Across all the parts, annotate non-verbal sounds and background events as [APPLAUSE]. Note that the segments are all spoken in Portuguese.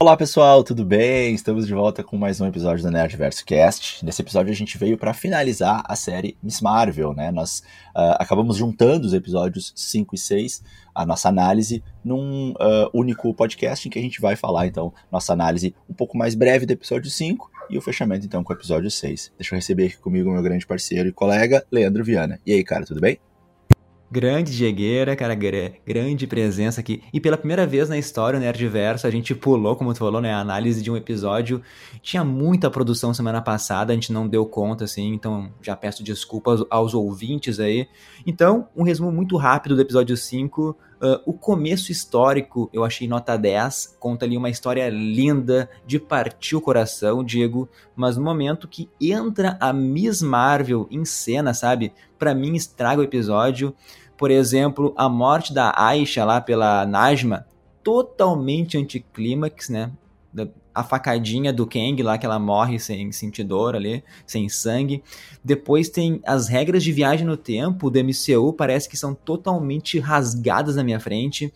Olá pessoal, tudo bem? Estamos de volta com mais um episódio do Nerdverso Cast. Nesse episódio a gente veio para finalizar a série Miss Marvel, né? Nós uh, acabamos juntando os episódios 5 e 6, a nossa análise, num uh, único podcast em que a gente vai falar, então, nossa análise um pouco mais breve do episódio 5 e o fechamento, então, com o episódio 6. Deixa eu receber aqui comigo meu grande parceiro e colega, Leandro Viana. E aí, cara, tudo bem? Grande Diegueira, cara, grande presença aqui. E pela primeira vez na história, o Nerdverso, a gente pulou, como tu falou, né, a análise de um episódio. Tinha muita produção semana passada, a gente não deu conta, assim, então já peço desculpas aos ouvintes aí. Então, um resumo muito rápido do episódio 5. Uh, o começo histórico eu achei nota 10, conta ali uma história linda de partir o coração, Diego, mas no momento que entra a Miss Marvel em cena, sabe? Para mim estraga o episódio. Por exemplo, a morte da Aisha lá pela Najma, totalmente anticlímax, né? A facadinha do Kang lá, que ela morre sem sentir dor ali, sem sangue. Depois tem as regras de viagem no tempo do MCU, parece que são totalmente rasgadas na minha frente.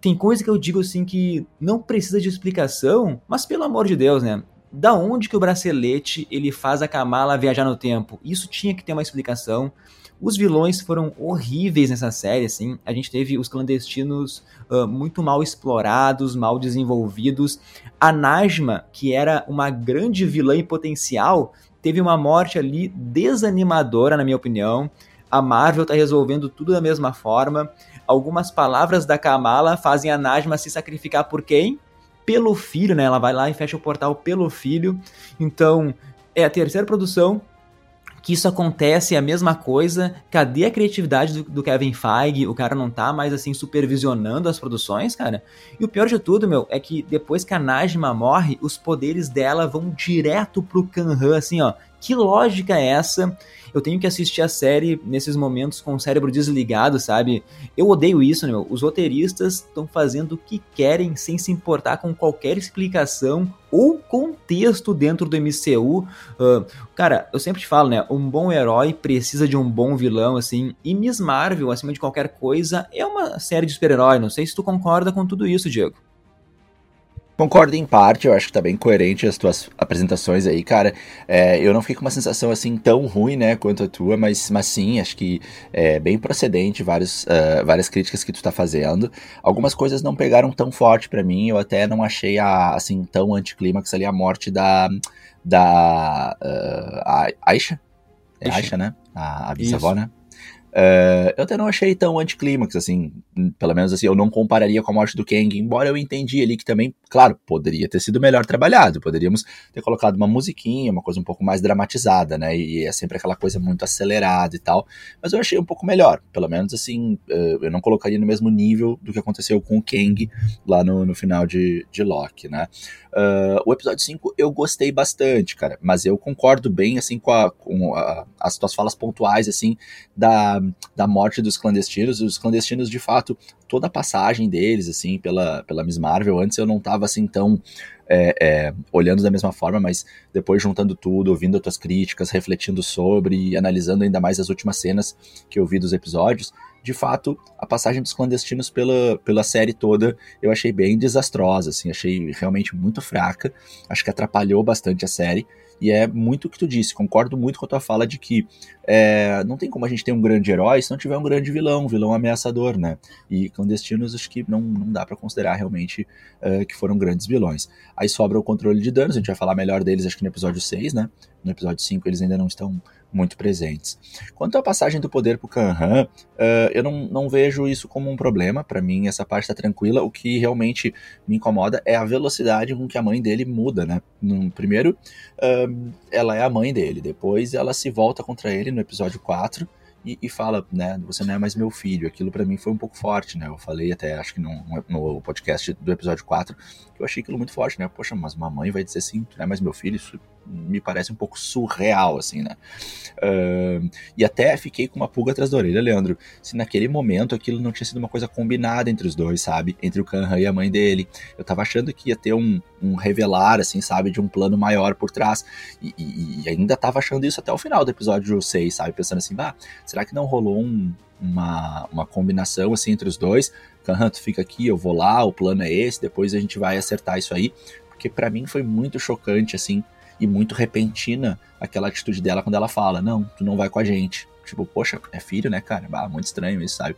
Tem coisa que eu digo assim que não precisa de explicação, mas pelo amor de Deus, né? Da onde que o bracelete ele faz a Kamala viajar no tempo? Isso tinha que ter uma explicação. Os vilões foram horríveis nessa série, assim. A gente teve os clandestinos uh, muito mal explorados, mal desenvolvidos. A Najma, que era uma grande vilã em potencial, teve uma morte ali desanimadora, na minha opinião. A Marvel tá resolvendo tudo da mesma forma. Algumas palavras da Kamala fazem a Najma se sacrificar por quem? Pelo filho, né? Ela vai lá e fecha o portal pelo filho. Então, é a terceira produção que isso acontece, é a mesma coisa. Cadê a criatividade do, do, Kevin Feige? O cara não tá mais assim supervisionando as produções, cara. E o pior de tudo, meu, é que depois que a Najma morre, os poderes dela vão direto pro Kanhan, assim, ó. Que lógica é essa? eu tenho que assistir a série nesses momentos com o cérebro desligado, sabe? Eu odeio isso, meu. Os roteiristas estão fazendo o que querem sem se importar com qualquer explicação ou contexto dentro do MCU. Uh, cara, eu sempre te falo, né? Um bom herói precisa de um bom vilão, assim. E Miss Marvel, acima de qualquer coisa, é uma série de super-herói. Não sei se tu concorda com tudo isso, Diego. Concordo em parte, eu acho que tá bem coerente as tuas apresentações aí, cara. É, eu não fiquei com uma sensação assim tão ruim, né, quanto a tua, mas, mas sim, acho que é bem procedente vários, uh, várias críticas que tu tá fazendo. Algumas coisas não pegaram tão forte para mim, eu até não achei a, assim tão anticlímax ali a morte da. da. Uh, Aisha? É Aisha, né? A, a bisavó, né? Uh, eu até não achei tão anticlímax, assim, pelo menos assim, eu não compararia com a morte do Kang, embora eu entendi ali que também, claro, poderia ter sido melhor trabalhado, poderíamos ter colocado uma musiquinha, uma coisa um pouco mais dramatizada, né, e é sempre aquela coisa muito acelerada e tal, mas eu achei um pouco melhor, pelo menos assim, uh, eu não colocaria no mesmo nível do que aconteceu com o Kang lá no, no final de, de Loki, né. Uh, o episódio 5 eu gostei bastante, cara, mas eu concordo bem, assim, com, a, com a, as tuas falas pontuais, assim, da da, morte dos clandestinos. Os clandestinos, de fato, toda a passagem deles, assim, pela, pela Miss Marvel, antes eu não tava assim tão é, é, olhando da mesma forma, mas depois juntando tudo, ouvindo as tuas críticas, refletindo sobre e analisando ainda mais as últimas cenas que eu vi dos episódios, de fato, a passagem dos clandestinos pela, pela série toda eu achei bem desastrosa, assim, achei realmente muito fraca, acho que atrapalhou bastante a série. E é muito o que tu disse, concordo muito com a tua fala de que é, não tem como a gente ter um grande herói se não tiver um grande vilão, um vilão ameaçador, né? E clandestinos acho que não, não dá para considerar realmente uh, que foram grandes vilões. Aí sobra o controle de danos, a gente vai falar melhor deles acho que no episódio 6, né? No episódio 5 eles ainda não estão muito presentes. Quanto à passagem do poder para o Kanhan, uh, eu não, não vejo isso como um problema. Para mim, essa parte está tranquila. O que realmente me incomoda é a velocidade com que a mãe dele muda, né? No, primeiro, uh, ela é a mãe dele. Depois, ela se volta contra ele no episódio 4 e, e, fala, né, você não é mais meu filho. Aquilo para mim foi um pouco forte, né? Eu falei até, acho que no, no podcast do episódio 4, que eu achei aquilo muito forte, né? Poxa, mas uma mãe vai dizer assim, tu não é mais meu filho? Isso me parece um pouco surreal, assim, né? Uh, e até fiquei com uma pulga atrás da orelha, Leandro, se naquele momento aquilo não tinha sido uma coisa combinada entre os dois, sabe? Entre o Kanhan e a mãe dele. Eu tava achando que ia ter um, um revelar, assim, sabe? De um plano maior por trás. E, e, e, ainda tava achando isso até o final do episódio 6, sabe? Pensando assim, bah, será que não rolou um, uma, uma combinação assim entre os dois? Kanhan, tu fica aqui, eu vou lá, o plano é esse, depois a gente vai acertar isso aí. Porque para mim foi muito chocante, assim, e muito repentina aquela atitude dela quando ela fala: Não, tu não vai com a gente. Tipo, poxa, é filho, né, cara? Bah, muito estranho isso, sabe?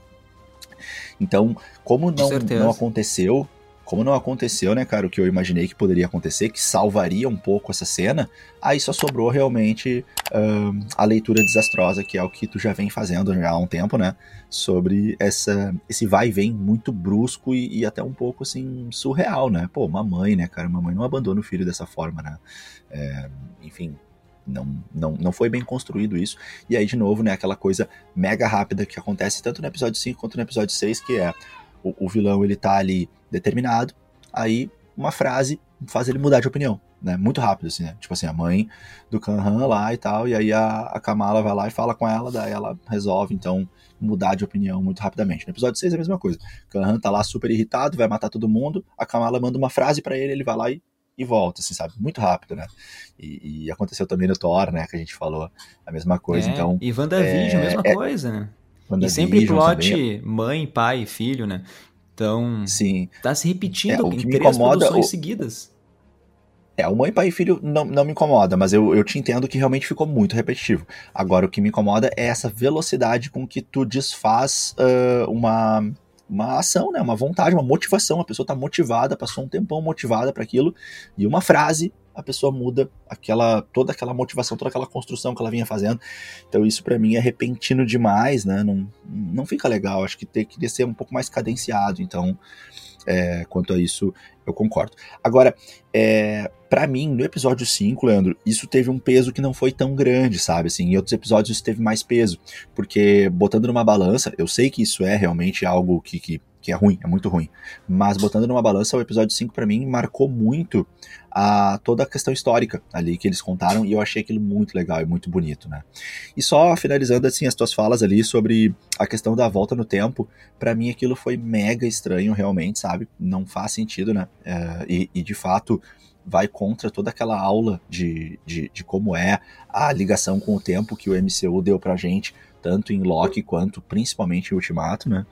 Então, como não, não aconteceu, como não aconteceu, né, cara, o que eu imaginei que poderia acontecer, que salvaria um pouco essa cena, aí só sobrou realmente uh, a leitura desastrosa, que é o que tu já vem fazendo já há um tempo, né, sobre essa, esse vai e vem muito brusco e, e, até um pouco, assim, surreal, né, pô, uma mãe, né, cara, uma mãe não abandona o filho dessa forma, né, é, enfim, não, não, não foi bem construído isso. E aí, de novo, né, aquela coisa mega rápida que acontece tanto no episódio 5 quanto no episódio 6, que é o, o vilão ele tá ali determinado, aí uma frase faz ele mudar de opinião, né? Muito rápido, assim, né? Tipo assim, a mãe do Kanhan lá e tal, e aí a, a Kamala vai lá e fala com ela, daí ela resolve, então, mudar de opinião muito rapidamente. No episódio 6 é a mesma coisa. Kanhan tá lá super irritado, vai matar todo mundo, a Kamala manda uma frase para ele, ele vai lá e, e volta, assim, sabe? Muito rápido, né? E, e, aconteceu também no Thor, né? Que a gente falou a mesma coisa, é, então... E WandaVision, é, mesma é, coisa, né? E sempre plot também. mãe, pai, filho, né? Então, Sim. tá se repetindo é, em três incomoda, produções o... seguidas. É, o mãe, pai e filho não, não me incomoda, mas eu, eu te entendo que realmente ficou muito repetitivo. Agora, o que me incomoda é essa velocidade com que tu desfaz uh, uma, uma ação, né? Uma vontade, uma motivação. A pessoa tá motivada, passou um tempão motivada para aquilo, e uma frase a pessoa muda aquela toda aquela motivação, toda aquela construção que ela vinha fazendo. Então isso para mim é repentino demais, né? Não, não fica legal. Acho que tem que ser um pouco mais cadenciado. Então, é, quanto a isso, eu concordo. Agora, é, para mim, no episódio 5, Leandro, isso teve um peso que não foi tão grande, sabe? Assim, em outros episódios isso teve mais peso. Porque botando numa balança, eu sei que isso é realmente algo que, que que é ruim, é muito ruim. Mas botando numa balança, o episódio 5 para mim marcou muito a toda a questão histórica ali que eles contaram e eu achei aquilo muito legal e muito bonito, né? E só finalizando assim as tuas falas ali sobre a questão da volta no tempo, para mim aquilo foi mega estranho realmente, sabe? Não faz sentido, né? É, e, e de fato vai contra toda aquela aula de, de, de como é a ligação com o tempo que o MCU deu pra gente tanto em Loki quanto principalmente em Ultimato, né?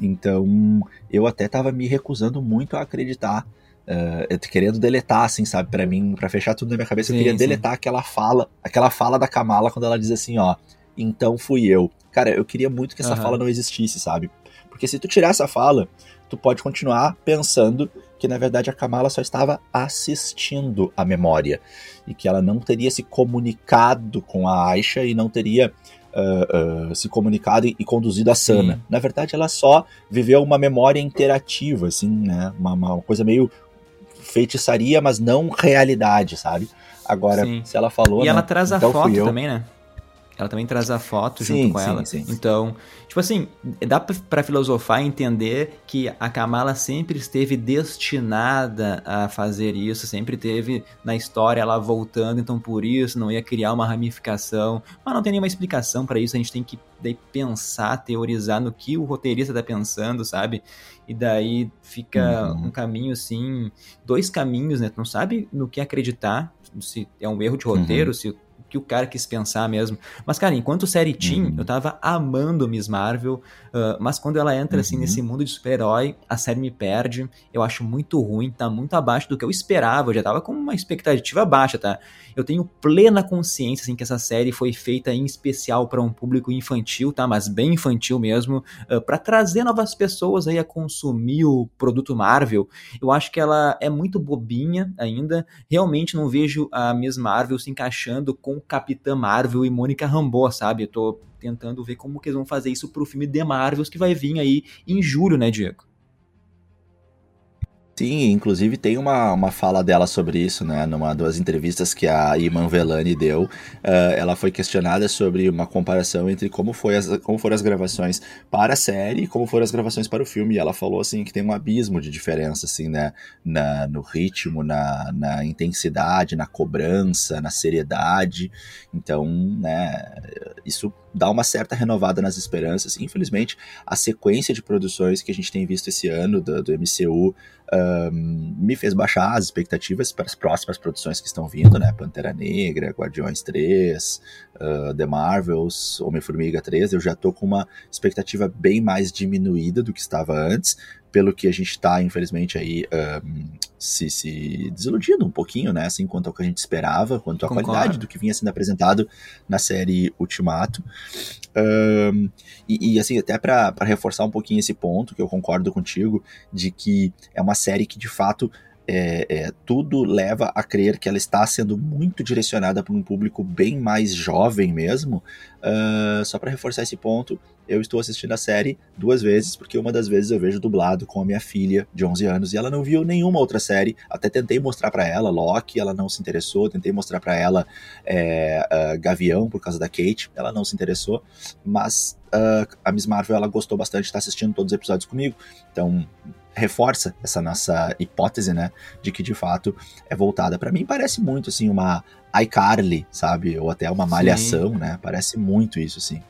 Então eu até tava me recusando muito a acreditar, uh, querendo deletar, assim, sabe, para mim, para fechar tudo na minha cabeça, sim, eu queria sim. deletar aquela fala, aquela fala da Kamala quando ela diz assim, ó, então fui eu. Cara, eu queria muito que essa uhum. fala não existisse, sabe? Porque se tu tirar essa fala, tu pode continuar pensando que na verdade a Kamala só estava assistindo a memória e que ela não teria se comunicado com a Aisha e não teria uh, uh, se comunicado e, e, conduzido a Sana. Sim. Na verdade, ela só viveu uma memória interativa, assim, né? Uma, uma coisa meio feitiçaria, mas não realidade, sabe? Agora, Sim. se ela falou. E né, ela traz então a foto também, né? Ela também traz a foto sim, junto com sim, ela. Sim. Então, tipo assim, dá para filosofar e entender que a Kamala sempre esteve destinada a fazer isso, sempre teve na história ela voltando, então por isso não ia criar uma ramificação. Mas não tem nenhuma explicação para isso, a gente tem que daí pensar, teorizar no que o roteirista tá pensando, sabe? E daí fica uhum. um caminho assim, dois caminhos, né? Tu não sabe no que acreditar, se é um erro de roteiro, uhum. se que o cara quis pensar mesmo. Mas, cara, enquanto série Teen, uhum. eu tava amando Miss Marvel, uh, mas quando ela entra, assim, uhum. nesse mundo de super-herói, a série me perde, eu acho muito ruim, tá muito abaixo do que eu esperava, eu já tava com uma expectativa baixa, tá? Eu tenho plena consciência, assim, que essa série foi feita em especial para um público infantil, tá? Mas bem infantil mesmo, uh, para trazer novas pessoas aí a consumir o produto Marvel. Eu acho que ela é muito bobinha ainda, realmente não vejo a Miss Marvel se encaixando com Capitã Marvel e Mônica Rambeau, sabe? Eu tô tentando ver como que eles vão fazer isso pro filme The Marvels que vai vir aí em julho, né, Diego? Sim, inclusive tem uma, uma fala dela sobre isso, né? Numa das entrevistas que a Iman Velani deu, uh, ela foi questionada sobre uma comparação entre como, foi as, como foram as gravações para a série e como foram as gravações para o filme. E ela falou assim que tem um abismo de diferença, assim, né? Na, no ritmo, na, na intensidade, na cobrança, na seriedade. Então, né? Isso dá uma certa renovada nas esperanças. Infelizmente, a sequência de produções que a gente tem visto esse ano do, do MCU um, me fez baixar as expectativas para as próximas produções que estão vindo, né? Pantera Negra, Guardiões 3, uh, The Marvels, Homem-Formiga 3, eu já tô com uma expectativa bem mais diminuída do que estava antes, pelo que a gente está, infelizmente, aí um, se, se desiludindo um pouquinho, né? Assim, quanto ao que a gente esperava, quanto à Concordo. qualidade do que vinha sendo apresentado na série Ultimato. Um, e, e, assim, até para reforçar um pouquinho esse ponto, que eu concordo contigo, de que é uma série que de fato é, é, tudo leva a crer que ela está sendo muito direcionada para um público bem mais jovem mesmo. Uh, só para reforçar esse ponto, eu estou assistindo a série duas vezes, porque uma das vezes eu vejo dublado com a minha filha de 11 anos e ela não viu nenhuma outra série. Até tentei mostrar para ela Loki, ela não se interessou. Tentei mostrar para ela é, uh, Gavião por causa da Kate, ela não se interessou. Mas uh, a Miss Marvel ela gostou bastante estar assistindo todos os episódios comigo. Então reforça essa nossa hipótese, né, de que de fato é voltada. Para mim parece muito assim uma iCarly, sabe, ou até uma malhação, Sim. né? Parece muito isso assim.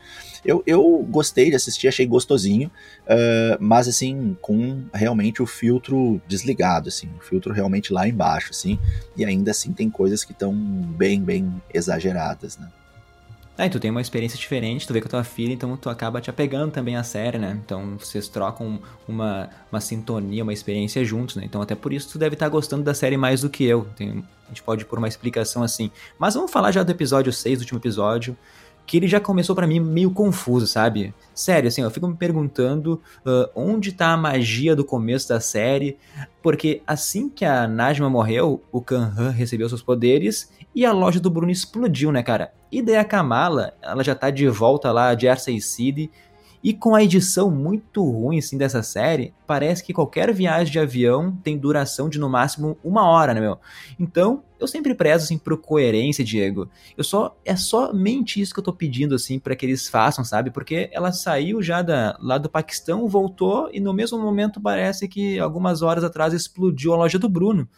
Eu, eu gostei de assistir, achei gostosinho, uh, mas assim com realmente o filtro desligado, assim, o filtro realmente lá embaixo, assim. E ainda assim tem coisas que estão bem, bem exageradas, né? Aí tu tem uma experiência diferente, tu vê com a tua filha, então tu acaba te apegando também à série, né? Então vocês trocam uma, uma sintonia, uma experiência juntos, né? Então até por isso tu deve estar gostando da série mais do que eu. Tem, a gente pode pôr uma explicação assim. Mas vamos falar já do episódio 6, do último episódio, que ele já começou para mim meio confuso, sabe? Sério, assim, eu fico me perguntando uh, onde tá a magia do começo da série, porque assim que a Najma morreu, o Kanhan recebeu seus poderes e a loja do Bruno explodiu, né, cara? E daí a Kamala, ela já tá de volta lá de Arsay City, e com a edição muito ruim assim, dessa série, parece que qualquer viagem de avião tem duração de no máximo uma hora, né, meu? Então, eu sempre prezo assim por coerência, Diego. Eu só é somente isso que eu tô pedindo assim para que eles façam, sabe? Porque ela saiu já da, lá do Paquistão, voltou e no mesmo momento parece que algumas horas atrás explodiu a loja do Bruno.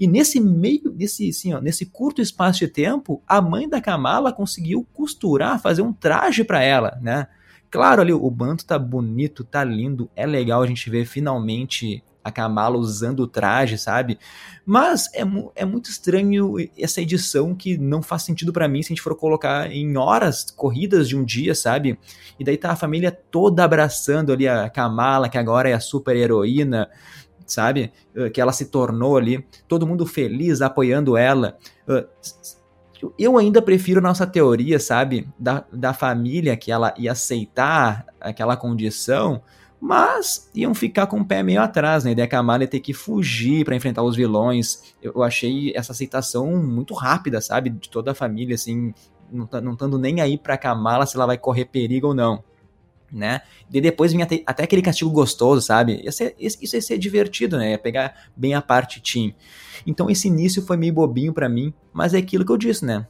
E nesse meio, nesse, assim, ó, nesse curto espaço de tempo, a mãe da Kamala conseguiu costurar, fazer um traje para ela, né? Claro, ali o manto tá bonito, tá lindo, é legal a gente ver finalmente a Kamala usando o traje, sabe? Mas é, é muito estranho essa edição que não faz sentido para mim se a gente for colocar em horas corridas de um dia, sabe? E daí tá a família toda abraçando ali a Kamala, que agora é a super heroína, sabe? Que ela se tornou ali, todo mundo feliz apoiando ela. Eu ainda prefiro nossa teoria, sabe? Da, da família que ela ia aceitar aquela condição, mas iam ficar com o pé meio atrás, né? A ideia que a Kamala ia ter que fugir para enfrentar os vilões. Eu achei essa aceitação muito rápida, sabe? De toda a família, assim, não estando nem aí pra Kamala se ela vai correr perigo ou não né? E depois vinha até, até, aquele castigo gostoso, sabe? Ia ser, isso ia ser divertido, né? Ia pegar bem a parte team. Então esse início foi meio bobinho para mim, mas é aquilo que eu disse, né?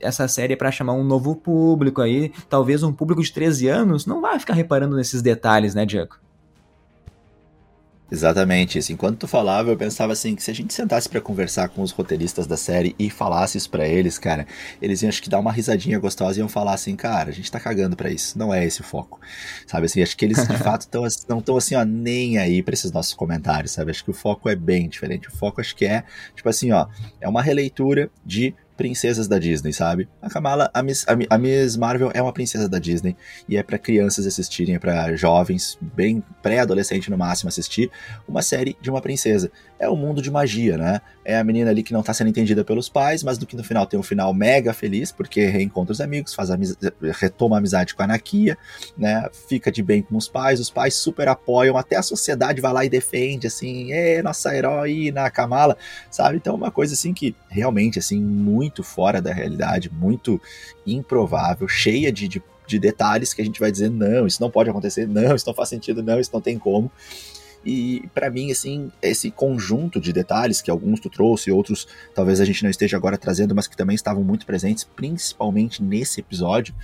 Essa série é para chamar um novo público aí, talvez um público de 13 anos não vai ficar reparando nesses detalhes, né, Diego? Exatamente isso. Enquanto tu falava, eu pensava assim que se a gente sentasse para conversar com os roteiristas da série e falasse isso para eles, cara, eles iam acho que dar uma risadinha gostosa e iam falar assim, cara, a gente tá cagando para isso. Não é esse o foco. Sabe assim, acho que eles de [LAUGHS] fato tão, não estão assim, ó, nem aí para esses nossos comentários, sabe? Acho que o foco é bem diferente. O foco acho que é, tipo assim, ó, é uma releitura de princesas da Disney, sabe? A Kamala, a Miss, a, Miss Marvel é uma princesa da Disney e é para crianças assistirem, é para jovens, bem pré-adolescente no máximo assistir, uma série de uma princesa. É o mundo de magia, né? É a menina ali que não tá sendo entendida pelos pais, mas do que no final tem um final mega feliz, porque reencontra os amigos, faz amizade, retoma a amizade com a Anakia, né? Fica de bem com os pais, os pais super apoiam, até a sociedade vai lá e defende, assim, é nossa heroína, Kamala, sabe? Então uma coisa assim que realmente, assim, muito muito fora da realidade, muito improvável, cheia de, de, de detalhes que a gente vai dizer: não, isso não pode acontecer, não, isso não faz sentido, não, isso não tem como. E para mim, assim, esse conjunto de detalhes que alguns tu trouxe, outros talvez a gente não esteja agora trazendo, mas que também estavam muito presentes, principalmente nesse episódio,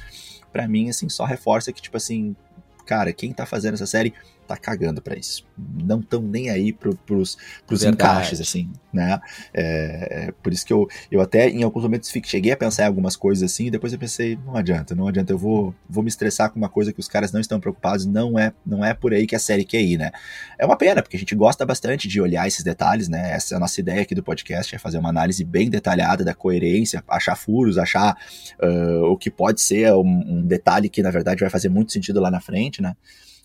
para mim, assim, só reforça que, tipo assim, cara, quem tá fazendo essa série tá cagando para isso. Não estão nem aí pro, pros, pros encaixes, assim, né? É, é, por isso que eu, eu até em alguns momentos cheguei a pensar em algumas coisas assim, e depois eu pensei, não adianta, não adianta, eu vou, vou me estressar com uma coisa que os caras não estão preocupados, não é, não é por aí que a série quer ir, né? É uma pena, porque a gente gosta bastante de olhar esses detalhes, né? Essa é a nossa ideia aqui do podcast, é fazer uma análise bem detalhada da coerência, achar furos, achar uh, o que pode ser um, um detalhe que na verdade vai fazer muito sentido lá na frente, né?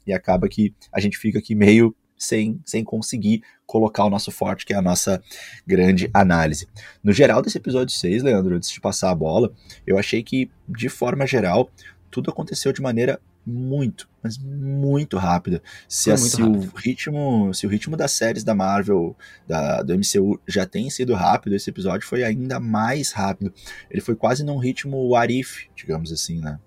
E acaba que a gente fica aqui meio sem, sem conseguir colocar o nosso forte, que é a nossa grande análise. No geral desse episódio 6, Leandro, antes de passar a bola, eu achei que, de forma geral, tudo aconteceu de maneira muito, mas muito rápida. Se, muito se rápido. o ritmo, se o ritmo das séries da Marvel, da, do MCU já tem sido rápido, esse episódio foi ainda mais rápido. Ele foi quase num ritmo Arif, digamos assim, né?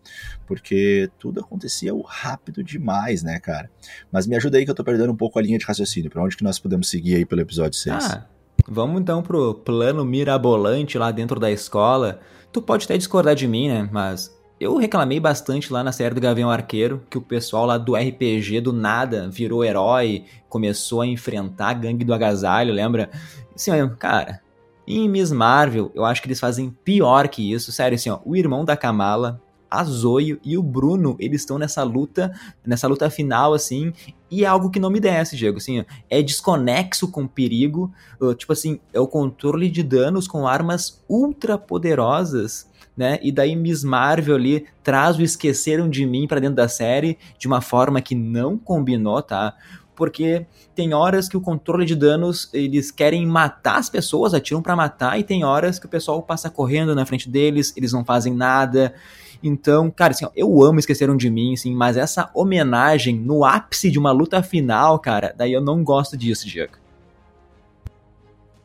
Porque tudo acontecia rápido demais, né, cara? Mas me ajuda aí que eu tô perdendo um pouco a linha de raciocínio. Para onde que nós podemos seguir aí pelo episódio 6? Ah, vamos então pro plano mirabolante lá dentro da escola. Tu pode até discordar de mim, né? Mas eu reclamei bastante lá na série do Gavião Arqueiro, que o pessoal lá do RPG do nada virou herói, começou a enfrentar a gangue do agasalho, lembra? Assim, cara, em Miss Marvel, eu acho que eles fazem pior que isso. Sério, assim, ó, o irmão da Kamala, a Zoe e o Bruno, eles estão nessa luta, nessa luta final, assim, e é algo que não me desce, Diego, assim, é desconexo com perigo, tipo assim, é o controle de danos com armas ultra poderosas, né? E daí Miss Marvel ali traz o Esqueceram de Mim para dentro da série de uma forma que não combinou, tá? Porque tem horas que o controle de danos eles querem matar as pessoas, atiram para matar, e tem horas que o pessoal passa correndo na frente deles, eles não fazem nada. Então, cara, assim, eu amo Esqueceram de Mim, assim, mas essa homenagem no ápice de uma luta final, cara, daí eu não gosto disso, Diego.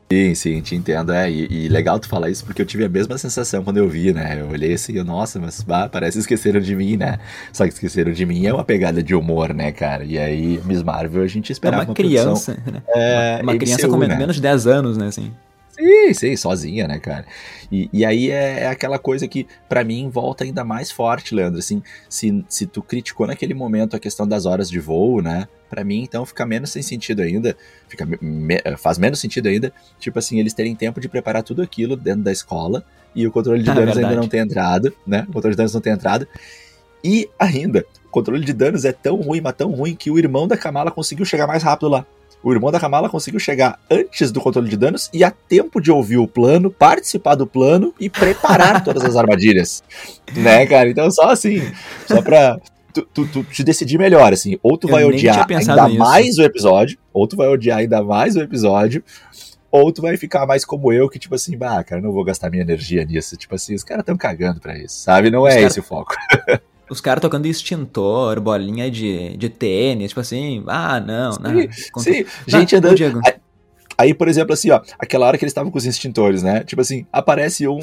Sim, sim, te entendo. É, e, e, legal tu falar isso porque eu tive a mesma sensação quando eu vi, né? Eu olhei assim, nossa, mas bah, parece que esqueceram de mim, né? Só que esqueceram de mim é uma pegada de humor, né, cara? E aí, Miss Marvel, a gente esperava é uma, uma criança, produção, né? É, uma, uma criança com né? menos de 10 anos, né, assim. Sim, sim, sozinha, né, cara? E, e aí é, é aquela coisa que, para mim, volta ainda mais forte, Leandro. Assim, se, se tu criticou naquele momento a questão das horas de voo, né? Para mim, então, fica menos sem sentido ainda. Fica, me, faz menos sentido ainda, tipo assim, eles terem tempo de preparar tudo aquilo dentro da escola e o controle de é danos ainda não tem entrado, né? O controle de danos não tem entrado. E ainda, o controle de danos é tão ruim, mas tão ruim, que o irmão da Kamala conseguiu chegar mais rápido lá. O irmão da Kamala conseguiu chegar antes do controle de danos e a tempo de ouvir o plano, participar do plano e preparar [LAUGHS] todas as armadilhas. Né, cara? Então, só assim, só pra tu, tu, tu te decidir melhor, assim. Ou tu Eu vai odiar ainda nisso. mais o episódio, ou tu vai odiar ainda mais o episódio, ou tu vai ficar mais como eu, que tipo assim, bah, cara, não vou gastar minha energia nisso. Tipo assim, os caras estão cagando pra isso, sabe? Não os é cara... esse o foco. Os caras tocando extintor, bolinha de, de tênis, tipo assim, ah, não, sim, não. Sim, gente andando. Diego. Aí, por exemplo, assim, ó, aquela hora que eles estavam com os extintores, né? Tipo assim, aparece um,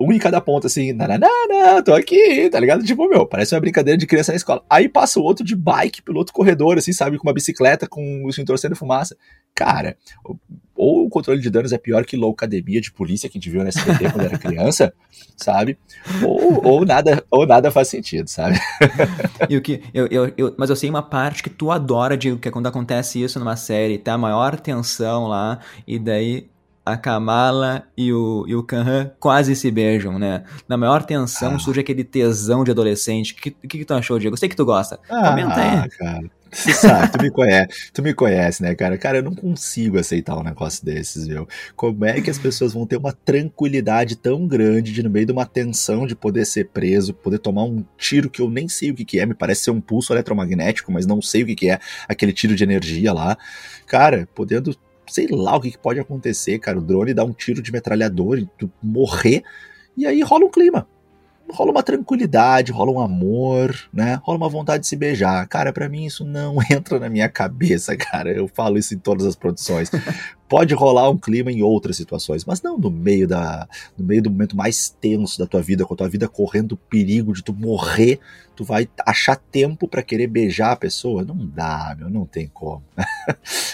um em cada ponta, assim, nananana, tô aqui, tá ligado? Tipo, meu, parece uma brincadeira de criança na escola. Aí passa o outro de bike pelo outro corredor, assim, sabe? Com uma bicicleta, com o extintor sendo fumaça. Cara, ou o controle de danos é pior que loucademia de polícia que a gente viu na SBT quando era criança, [LAUGHS] sabe? Ou, ou, nada, ou nada faz sentido, sabe? [LAUGHS] e o que, eu, eu, eu, mas eu sei uma parte que tu adora, de que é quando acontece isso numa série, tá a maior tensão lá, e daí a Kamala e o, e o Kanhan quase se beijam, né? Na maior tensão ah. surge aquele tesão de adolescente. O que, que, que, tu achou, Diego? Eu sei que tu gosta. Ah, Comenta aí. Cara. Você sabe, tu me conhece, tu me conhece, né, cara? Cara, eu não consigo aceitar um negócio desses, viu? Como é que as pessoas vão ter uma tranquilidade tão grande de, no meio de uma tensão, de poder ser preso, poder tomar um tiro que eu nem sei o que, que é, me parece ser um pulso eletromagnético, mas não sei o que, que é, aquele tiro de energia lá. Cara, podendo, sei lá o que, que pode acontecer, cara. O drone dá um tiro de metralhador e tu morrer, e aí rola um clima rola uma tranquilidade, rola um amor, né? Rola uma vontade de se beijar. Cara, para mim isso não [LAUGHS] entra na minha cabeça, cara. Eu falo isso em todas as produções. Pode rolar um clima em outras situações, mas não no meio da no meio do momento mais tenso da tua vida, com a tua vida correndo perigo de tu morrer, tu vai achar tempo para querer beijar a pessoa? Não dá, meu, não tem como.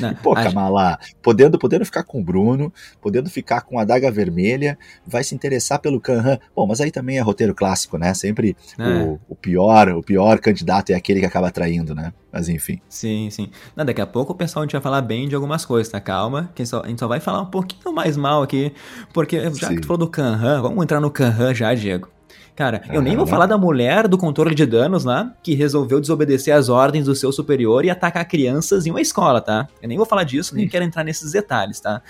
Não, [LAUGHS] e, pô, a... Kamala, podendo, podendo ficar com o Bruno, podendo ficar com a daga vermelha, vai se interessar pelo Kanhan. Bom, mas aí também é roteiro clássico, né? Sempre é. o, o, pior, o pior candidato é aquele que acaba traindo, né? Mas enfim. Sim, sim. Não, daqui a pouco o pessoal a gente vai falar bem de algumas coisas, tá? Calma, que só, a gente só vai falar um pouquinho mais mal aqui, porque já sim. que tu falou do Kanhan, vamos entrar no Kanhan já, Diego. Cara, eu nem vou falar da mulher do controle de danos lá, que resolveu desobedecer às ordens do seu superior e atacar crianças em uma escola, tá? Eu nem vou falar disso, nem quero entrar nesses detalhes, tá?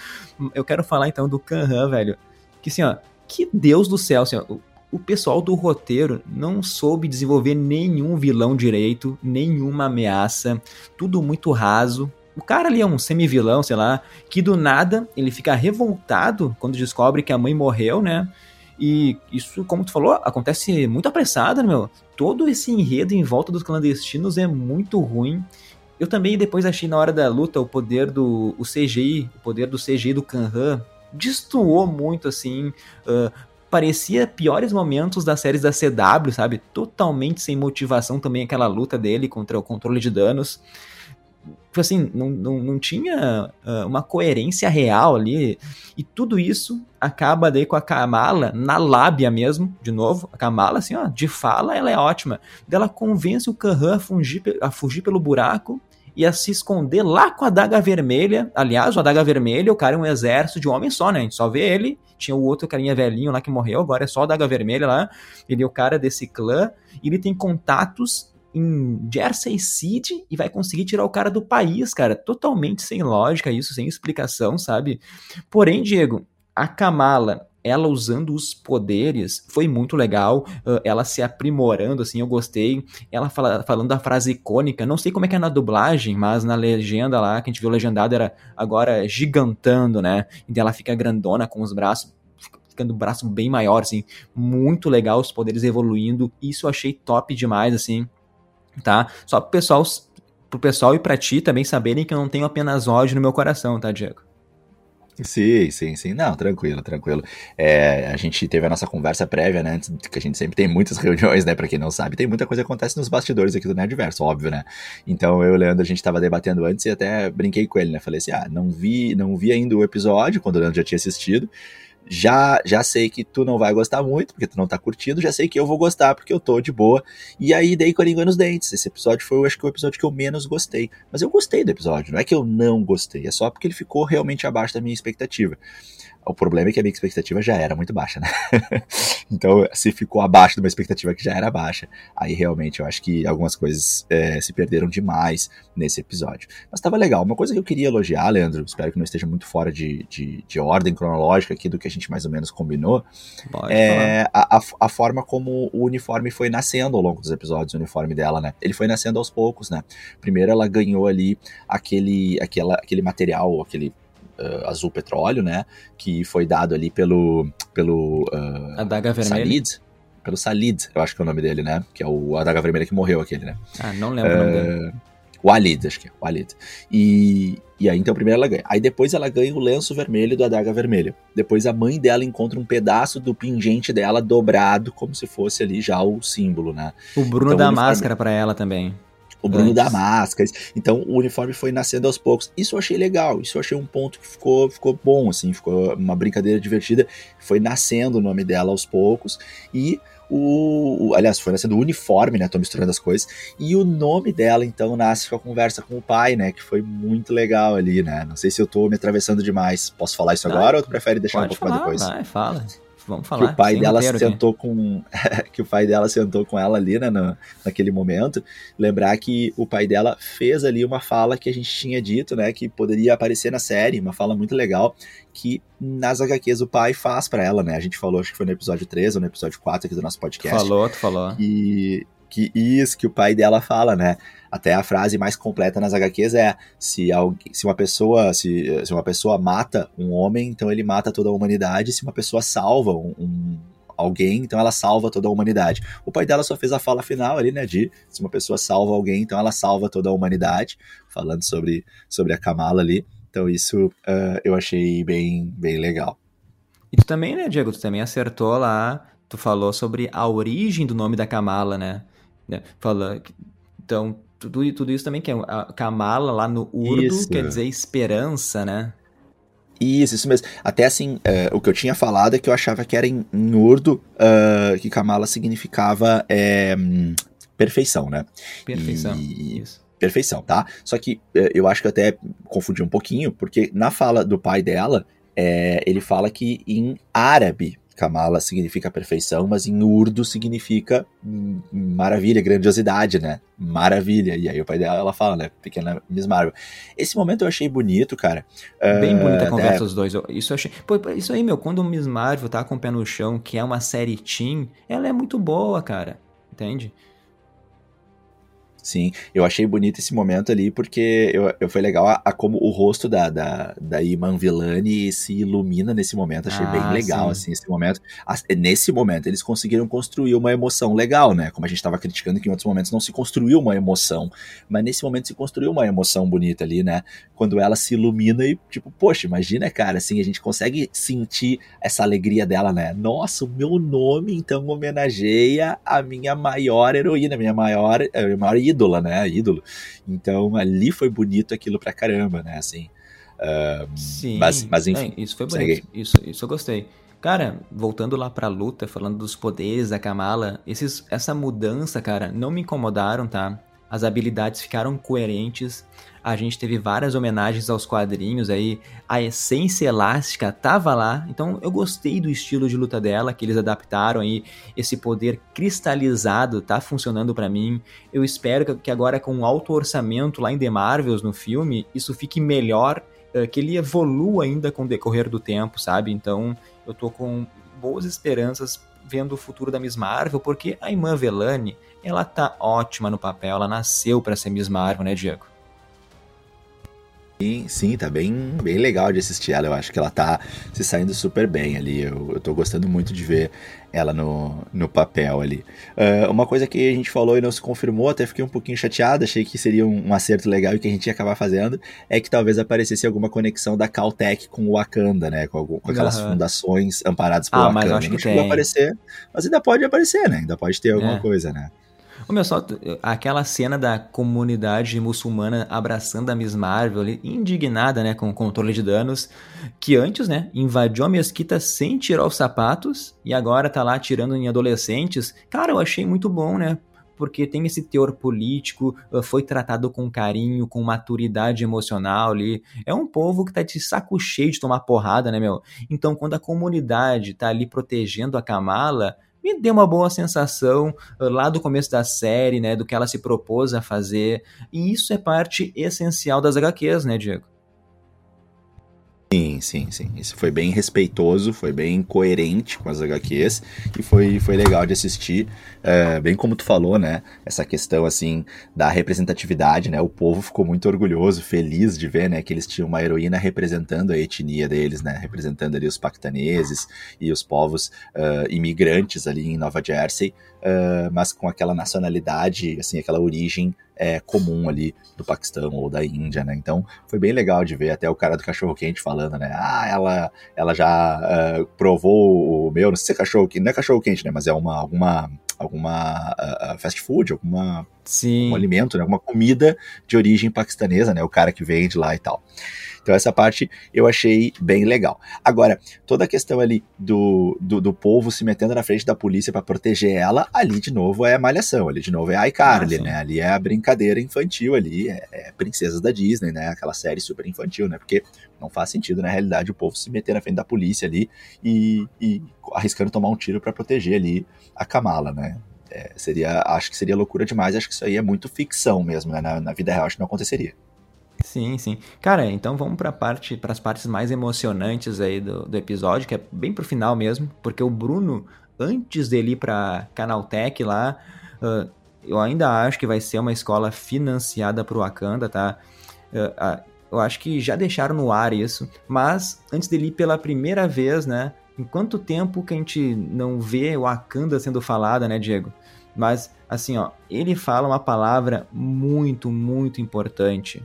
Eu quero falar então do Kanhan, velho. Que assim, ó, que Deus do céu, assim, ó, o pessoal do roteiro não soube desenvolver nenhum vilão direito, nenhuma ameaça, tudo muito raso. O cara ali é um semi-vilão, sei lá, que do nada ele fica revoltado quando descobre que a mãe morreu, né? E isso, como tu falou, acontece muito apressado, né, meu? Todo esse enredo em volta dos clandestinos é muito ruim. Eu também depois achei na hora da luta o poder do o CGI, o poder do CGI do Kanhan destoou muito assim. Uh, parecia piores momentos das séries da CW, sabe? Totalmente sem motivação também aquela luta dele contra o controle de danos. Tipo assim, não, não, não tinha uh, uma coerência real ali. E tudo isso acaba daí com a Kamala na lábia mesmo, de novo. A Kamala, assim, ó, de fala, ela é ótima. Ela convence o Khan a fugir, a fugir pelo buraco e a se esconder lá com a daga vermelha. Aliás, a daga vermelha, o cara é um exército de um homem só, né? A gente só vê ele. Tinha o outro carinha velhinho lá que morreu, agora é só a daga vermelha lá. Ele é o cara desse clã. E ele tem contatos em Jersey City e vai conseguir tirar o cara do país, cara. Totalmente sem lógica isso, sem explicação, sabe? Porém, Diego, a Kamala, ela usando os poderes, foi muito legal. Ela se aprimorando, assim, eu gostei. Ela fala, falando da frase icônica, não sei como é que é na dublagem, mas na legenda lá, que a gente viu legendado, era agora gigantando, né? Então ela fica grandona com os braços ficando o braço bem maior, assim, muito legal, os poderes evoluindo, isso eu achei top demais, assim, tá? Só pro pessoal, pro pessoal e pra ti também saberem que eu não tenho apenas ódio no meu coração, tá, Diego? Sim, sim, sim. Não, tranquilo, tranquilo. É, a gente teve a nossa conversa prévia, né? Que a gente sempre tem muitas [LAUGHS] reuniões, né? Pra quem não sabe, tem muita coisa que acontece nos bastidores aqui do Nerdverso, óbvio, né? Então eu e o Leandro, a gente tava debatendo antes e até brinquei com ele, né? Falei assim: ah, não vi, não vi ainda o episódio, quando o Leandro já tinha assistido já já sei que tu não vai gostar muito, porque tu não tá curtindo, já sei que eu vou gostar, porque eu tô de boa. E aí dei com a língua nos dentes. Esse episódio foi, eu acho que, o episódio que eu menos gostei. Mas eu gostei do episódio, não é que eu não gostei, é só porque ele ficou realmente abaixo da minha expectativa. O problema é que a minha expectativa já era muito baixa, né? [LAUGHS] então, se ficou abaixo de uma expectativa que já era baixa, aí realmente eu acho que algumas coisas é, se perderam demais nesse episódio. Mas estava legal. Uma coisa que eu queria elogiar, Leandro, espero que não esteja muito fora de, de, de ordem cronológica aqui do que a gente mais ou menos combinou, Pode é a, a, a, forma como o uniforme foi nascendo ao longo dos episódios, o uniforme dela, né? Ele foi nascendo aos poucos, né? Primeiro ela ganhou ali aquele, aquela, aquele material, aquele uh, azul petróleo, né? Que foi dado ali pelo. pelo uh, Adaga Vermelha. Salid. Pelo Salid, eu acho que é o nome dele, né? Que é o Adaga Vermelha que morreu aquele, né? Ah, não lembro uh, o nome dele. O Alid, acho que é, o Alid. E, e aí, então, primeiro ela ganha. Aí depois ela ganha o lenço vermelho do Adaga Vermelho. Depois a mãe dela encontra um pedaço do pingente dela dobrado, como se fosse ali já o símbolo, né? O Bruno então, dá máscara para ela também o Bruno da Máscara. Então o uniforme foi nascendo aos poucos. Isso eu achei legal, isso eu achei um ponto que ficou, ficou bom, assim, ficou uma brincadeira divertida. Foi nascendo o nome dela aos poucos e o, o, aliás, foi nascendo o uniforme, né? Tô misturando as coisas. E o nome dela, então, nasce com a conversa com o pai, né? Que foi muito legal ali, né? Não sei se eu tô me atravessando demais. Posso falar isso agora ou tu prefere deixar um pouco falar, pra depois? Vai, fala. Vamos falar. Que o pai dela sentou aqui. com. [LAUGHS] que o pai dela sentou com ela ali, né, no, naquele momento. Lembrar que o pai dela fez ali uma fala que a gente tinha dito, né? Que poderia aparecer na série, uma fala muito legal, que nas HQs o pai faz para ela, né? A gente falou, acho que foi no episódio 3 ou no episódio 4 aqui do nosso podcast. Falou, tu falou. E que isso que o pai dela fala, né? Até a frase mais completa nas HQs é se, alguém, se uma pessoa se, se uma pessoa mata um homem, então ele mata toda a humanidade. Se uma pessoa salva um, um alguém, então ela salva toda a humanidade. O pai dela só fez a fala final ali, né, de se uma pessoa salva alguém, então ela salva toda a humanidade, falando sobre, sobre a Kamala ali. Então isso uh, eu achei bem, bem legal. E tu também, né, Diego? Tu também acertou lá, tu falou sobre a origem do nome da Kamala, né? Né? Fala, então, tudo, tudo isso também que é a Kamala lá no Urdu isso. quer dizer esperança, né? Isso, isso mesmo. Até assim, uh, o que eu tinha falado é que eu achava que era em, em urdo uh, que Kamala significava é, perfeição, né? Perfeição, e... isso. Perfeição, tá? Só que uh, eu acho que eu até confundi um pouquinho, porque na fala do pai dela, é, ele fala que em árabe Kamala significa perfeição, mas em urdo significa maravilha, grandiosidade, né? Maravilha. E aí o pai dela ela fala, né? Pequena Miss Marvel. Esse momento eu achei bonito, cara. Bem uh, bonita a conversa dos dois. Isso eu achei. Pô, isso aí, meu, quando o Miss Marvel tá com o pé no chão, que é uma série teen, ela é muito boa, cara. Entende? Sim, eu achei bonito esse momento ali, porque eu, eu foi legal a, a, como o rosto da, da, da Iman Villani se ilumina nesse momento. Achei ah, bem legal, sim. assim, esse momento. Nesse momento, eles conseguiram construir uma emoção legal, né? Como a gente estava criticando que em outros momentos não se construiu uma emoção. Mas nesse momento se construiu uma emoção bonita ali, né? Quando ela se ilumina e, tipo, poxa, imagina, cara, assim, a gente consegue sentir essa alegria dela, né? Nossa, o meu nome, então, homenageia a minha maior heroína, a minha maior, a maior ídola, né? Ídolo. Então ali foi bonito aquilo pra caramba, né? Assim. Uh, Sim. Mas, mas enfim. É, isso foi bonito. Isso, isso eu gostei. Cara, voltando lá pra luta, falando dos poderes da Kamala, esses, essa mudança, cara, não me incomodaram, tá? As habilidades ficaram coerentes. A gente teve várias homenagens aos quadrinhos aí, a essência elástica tava lá, então eu gostei do estilo de luta dela, que eles adaptaram aí, esse poder cristalizado tá funcionando para mim. Eu espero que agora com alto orçamento lá em The Marvels no filme, isso fique melhor, eh, que ele evolua ainda com o decorrer do tempo, sabe? Então eu tô com boas esperanças vendo o futuro da Miss Marvel, porque a Iman Velani, ela tá ótima no papel, ela nasceu para ser Miss Marvel, né, Diego? Sim, sim, tá bem, bem legal de assistir ela. Eu acho que ela tá se saindo super bem ali. Eu, eu tô gostando muito de ver ela no, no papel ali. Uh, uma coisa que a gente falou e não se confirmou, até fiquei um pouquinho chateado, achei que seria um, um, acerto legal e que a gente ia acabar fazendo, é que talvez aparecesse alguma conexão da Caltech com o Wakanda, né? Com, com aquelas uhum. fundações amparadas por ah, Wakanda. Mas acho que tem. aparecer, mas ainda pode aparecer, né? Ainda pode ter alguma é. coisa, né? Ô, meu, só aquela cena da comunidade muçulmana abraçando a Miss Marvel, indignada, né, com o controle de danos, que antes, né, invadiu a mesquita sem tirar os sapatos e agora tá lá tirando em adolescentes. Cara, eu achei muito bom, né? porque tem esse teor político, ah, foi tratado com carinho, com maturidade emocional ali. É um povo que tá de saco cheio de tomar porrada, né, meu? Então, quando a comunidade tá ali protegendo a Kamala, me deu uma boa sensação uh, lá do começo da série, né, do que ela se propôs a fazer, e isso é parte essencial das HQs, né, Diego? Sim, sim, sim. Isso foi bem respeitoso, foi bem coerente com as HQs e foi, foi legal de assistir. É, bem como tu falou, né? Essa questão, assim, da representatividade, né? O povo ficou muito orgulhoso, feliz de ver, né? Que eles tinham uma heroína representando a etnia deles, né? Representando ali os pactaneses e os povos uh, imigrantes ali em Nova Jersey, uh, mas com aquela nacionalidade, assim, aquela origem é, comum ali do Paquistão ou da Índia, né? Então foi bem legal de ver até o cara do cachorro quente falando, né? Ah, ela, ela já uh, provou o meu, não sei se é cachorro quente, não é cachorro quente, né? Mas é uma alguma alguma uh, fast food, alguma Sim. um alimento, né? Alguma comida de origem paquistanesa, né? O cara que vende lá e tal. Então essa parte eu achei bem legal. Agora, toda a questão ali do, do, do povo se metendo na frente da polícia para proteger ela, ali de novo é malhação, ali de novo é iCarly, ah, né? Ali é a brincadeira infantil ali, é, é, princesas da Disney, né? Aquela série super infantil, né? Porque não faz sentido, na realidade, o povo se meter na frente da polícia ali e, e arriscando tomar um tiro para proteger ali a Kamala, né? É, seria, acho que seria loucura demais, acho que isso aí é muito ficção mesmo, né? Na, na vida real acho que não aconteceria. Sim, sim. Cara, então vamos para parte, para as partes mais emocionantes aí do, do episódio, que é bem pro final mesmo, porque o Bruno, antes dele ir para Canaltech lá, uh, eu ainda acho que vai ser uma escola financiada pro Wakanda, tá? Uh, uh, eu acho que já deixaram no ar isso, mas antes dele ir pela primeira vez, né? Em quanto tempo que a gente não vê o Wakanda sendo falada, né, Diego? Mas, assim, ó, ele fala uma palavra muito, muito importante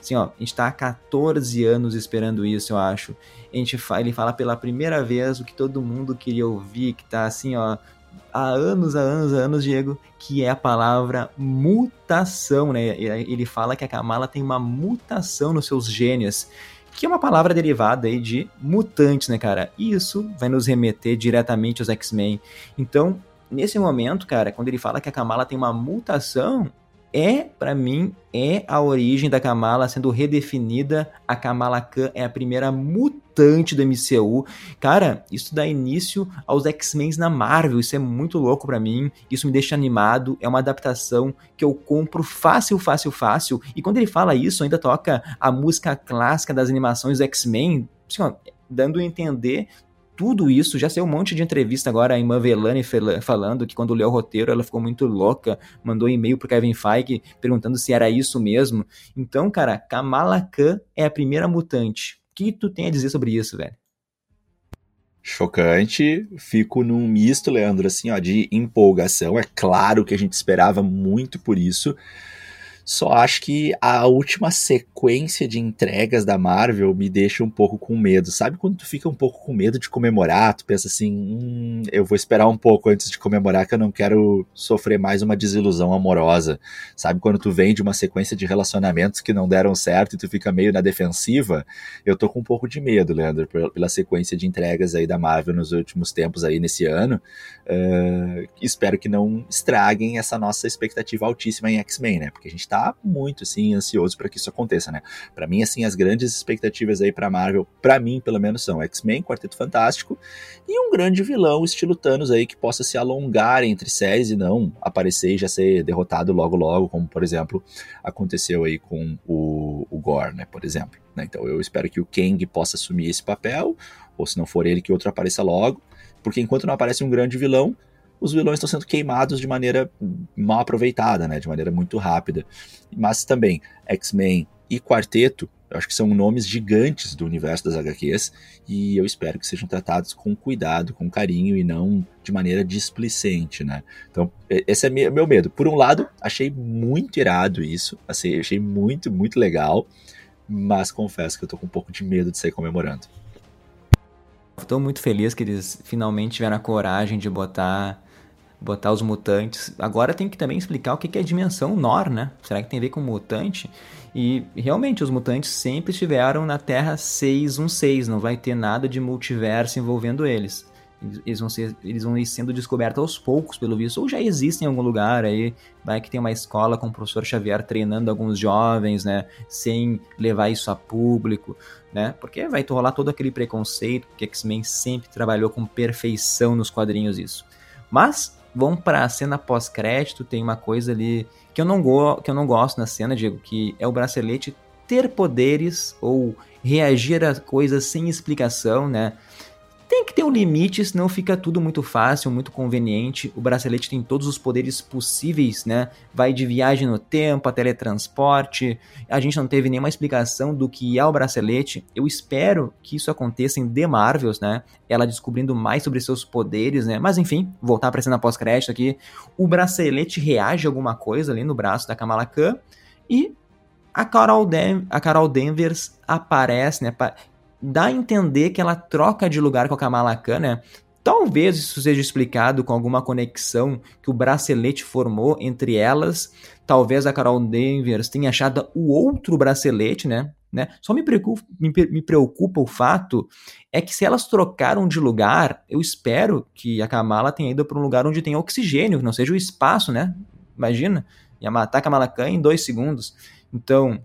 Assim, ó, a gente tá há 14 anos esperando isso, eu acho. A gente fala, ele fala pela primeira vez o que todo mundo queria ouvir, que tá assim, ó, há anos, há anos, há anos, Diego, que é a palavra mutação, né? Ele fala que a Kamala tem uma mutação nos seus genes, que é uma palavra derivada aí de mutantes, né, cara? E isso vai nos remeter diretamente aos X-Men. Então, nesse momento, cara, quando ele fala que a Kamala tem uma mutação, é, para mim, é a origem da Kamala sendo redefinida. A Kamala Khan é a primeira mutante do MCU. Cara, isso dá início aos X-Men na Marvel. Isso é muito louco para mim. Isso me deixa animado. É uma adaptação que eu compro fácil, fácil, fácil. E quando ele fala isso, ainda toca a música clássica das animações X-Men. Assim, dando a entender tudo isso, já saiu um monte de entrevista agora, a Irmã Velani falando que quando leu o roteiro ela ficou muito louca, mandou um e-mail pro Kevin Feige perguntando se era isso mesmo. Então, cara, Kamala Khan é a primeira mutante. O que tu tem a dizer sobre isso, velho? Chocante, fico num misto, Leandro, assim, ó, de empolgação. É claro que a gente esperava muito por isso, só acho que a última sequência de entregas da Marvel me deixa um pouco com medo. Sabe quando tu fica um pouco com medo de comemorar? Tu pensa assim, hum, eu vou esperar um pouco antes de comemorar que eu não quero sofrer mais uma desilusão amorosa. Sabe quando tu vem de uma sequência de relacionamentos que não deram certo e tu fica meio na defensiva? Eu tô com um pouco de medo, Leandro, pela sequência de entregas aí da Marvel nos últimos tempos aí nesse ano. Uh, espero que não estraguem essa nossa expectativa altíssima em X-Men, né? Porque a gente tá tá muito assim ansioso para que isso aconteça, né? Para mim assim as grandes expectativas aí para Marvel, para mim pelo menos são X-Men, Quarteto Fantástico e um grande vilão estilo Thanos aí que possa se alongar entre séries e não aparecer e já ser derrotado logo logo, como por exemplo aconteceu aí com o, o Gore, né? Por exemplo. Né? Então eu espero que o Kang possa assumir esse papel, ou se não for ele que outro apareça logo, porque enquanto não aparece um grande vilão, os vilões estão sendo queimados de maneira mal aproveitada, né, de maneira muito rápida. Mas também X-Men e Quarteto, eu acho que são nomes gigantes do universo das HQs e eu espero que sejam tratados com cuidado, com carinho e não de maneira displicente, né? Então, esse é meu medo. Por um lado, achei muito irado isso, achei muito, muito legal, mas confesso que eu tô com um pouco de medo de sair comemorando. Estou muito feliz que eles finalmente tiveram a coragem de botar botar os mutantes. Agora tem que também explicar o que é a dimensão Nor, né? Será que tem a ver com mutante? E realmente os mutantes sempre estiveram na Terra 616, não vai ter nada de multiverso envolvendo eles. Eles vão, ser, eles vão ir sendo descobertos aos poucos, pelo visto, ou já existem em algum lugar aí. Vai que tem uma escola com o professor Xavier treinando alguns jovens, né? Sem levar isso a público, né? Porque vai rolar todo aquele preconceito, porque X-Men sempre trabalhou com perfeição nos quadrinhos isso. Mas vamos para a cena pós-crédito, tem uma coisa ali que eu não go que eu não gosto na cena, Diego, que é o bracelete ter poderes ou reagir a coisas sem explicação, né? Tem que ter um limite, senão fica tudo muito fácil, muito conveniente. O bracelete tem todos os poderes possíveis, né? Vai de viagem no tempo a teletransporte. A gente não teve nenhuma explicação do que é o bracelete. Eu espero que isso aconteça em The Marvels, né? Ela descobrindo mais sobre seus poderes, né? Mas enfim, voltar para a cena pós-crédito aqui. O bracelete reage a alguma coisa ali no braço da Kamala Khan. E a Carol, Den a Carol Danvers aparece, né? Dá a entender que ela troca de lugar com a Kamala Khan, né? Talvez isso seja explicado com alguma conexão que o bracelete formou entre elas. Talvez a Carol Danvers tenha achado o outro bracelete, né? né? Só me preocupa, me, me preocupa o fato é que se elas trocaram de lugar, eu espero que a Kamala tenha ido para um lugar onde tem oxigênio, que não seja o espaço, né? Imagina, ia matar a Kamala Khan em dois segundos. Então,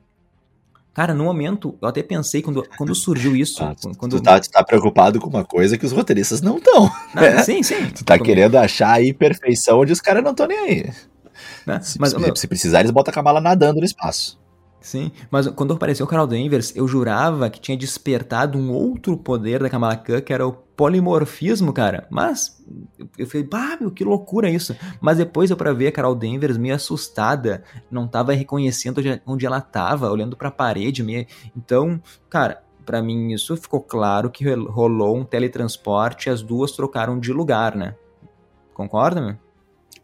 Cara, no momento, eu até pensei quando, quando surgiu isso. Ah, quando... tu, tá, tu tá preocupado com uma coisa que os roteiristas não estão. Né? Sim, sim. Tu tá querendo achar a perfeição onde os caras não estão nem aí. Né? Se, Mas, se, se, precisar, eles botam a Kamala nadando no espaço. Sim, mas quando apareceu o Carol Danvers, eu jurava que tinha despertado um outro poder da Kamala Khan, que era o polimorfismo, cara. Mas eu falei, bah, meu, que loucura isso. Mas depois eu para ver a Carol Danvers meio assustada, não tava reconhecendo onde ela tava, olhando para a parede meio. Então, cara, para mim isso ficou claro que rolou um teletransporte e as duas trocaram de lugar, né? Concorda, meu?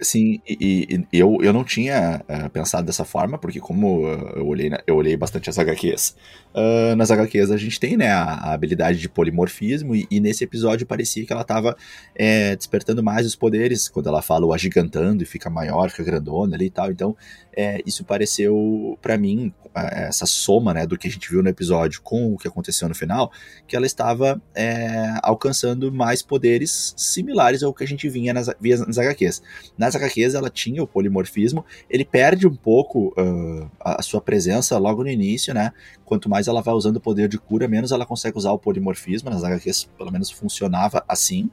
Sim, e, e, eu, eu não tinha uh, pensado dessa forma, porque como eu, olhei, eu olhei bastante as HQs, uh, nas HQs a gente tem né, a, a habilidade de polimorfismo, e, e, nesse episódio parecia que ela estava é, despertando mais os poderes, quando ela fala o agigantando e fica maior, fica grandona ali e tal, então é, isso pareceu para mim, essa soma né, do que a gente viu no episódio com o que aconteceu no final, que ela estava é, alcançando mais poderes similares ao que a gente vinha nas, via nas HQs. Nas HQs ela tinha o polimorfismo, ele perde um pouco uh, a sua presença logo no início, né? Quanto mais ela vai usando o poder de cura, menos ela consegue usar o polimorfismo. Nas HQs, pelo menos, funcionava assim.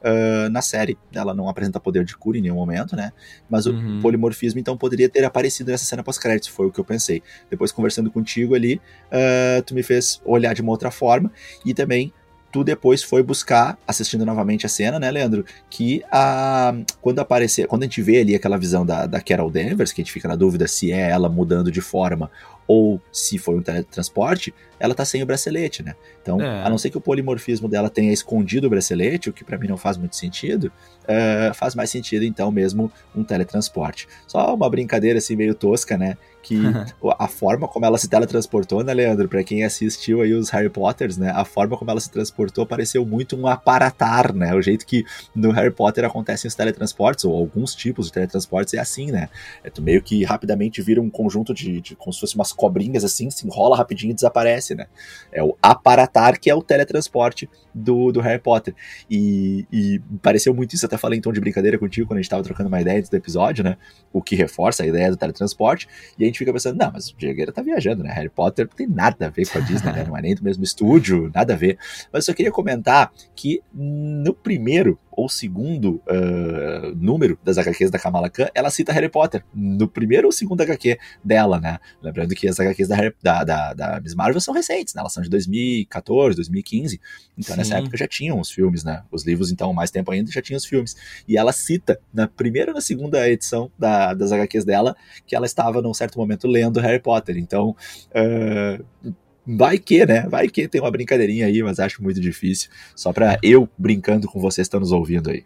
Uh, na série. Ela não apresenta poder de cura em nenhum momento, né? Mas uhum. o polimorfismo, então, poderia ter aparecido nessa cena pós-créditos, foi o que eu pensei. Depois, conversando contigo ali, uh, tu me fez olhar de uma outra forma e também tu depois foi buscar, assistindo novamente a cena, né, Leandro? Que a, quando aparecer, quando a gente vê ali aquela visão da, da Carol Danvers, que a gente fica na dúvida se é ela mudando de forma ou se foi um teletransporte, ela tá sem o bracelete, né? Então, é. a não ser que o polimorfismo dela tenha escondido o bracelete, o que para mim não faz muito sentido, uh, faz mais sentido então mesmo um teletransporte. Só uma brincadeira assim meio tosca, né? Que [LAUGHS] a forma como ela se teletransportou, né, Leandro? Para quem assistiu aí os Harry Potters, né? A forma como ela se transportou pareceu muito um aparatar, né? O jeito que no Harry Potter acontecem os teletransportes, ou alguns tipos de teletransportes, é assim, né? É tu meio que rapidamente vira um conjunto de, de como se fosse umas cobrinhas assim, se enrola rapidinho e desaparece, né? É o aparatar que é o teletransporte do, do Harry Potter. E, e pareceu muito isso, até falei tom de brincadeira contigo quando a gente tava trocando uma ideia antes do episódio, né? O que reforça a ideia do teletransporte. E a gente fica pensando, não, mas o Diegueira tá viajando, né? Harry Potter não tem nada a ver com a Disney, né? Não é nem do mesmo estúdio, nada a ver. Mas eu só queria comentar que no primeiro ou segundo uh, número das HQs da Kamala Khan, ela cita Harry Potter, no primeiro ou segundo HQ dela, né? Lembrando que as HQs da, da, da, da Miss Marvel são recentes, né? Elas são de 2014, 2015, então Sim. nessa época já tinham os filmes, né? Os livros, então, mais tempo ainda, já tinham os filmes. E ela cita, na primeira ou na segunda edição da, das HQs dela, que ela estava, num certo momento, lendo Harry Potter. Então, uh, vai que, né? Vai que tem uma brincadeirinha aí, mas acho muito difícil. Só para eu brincando com vocês que estão nos ouvindo aí.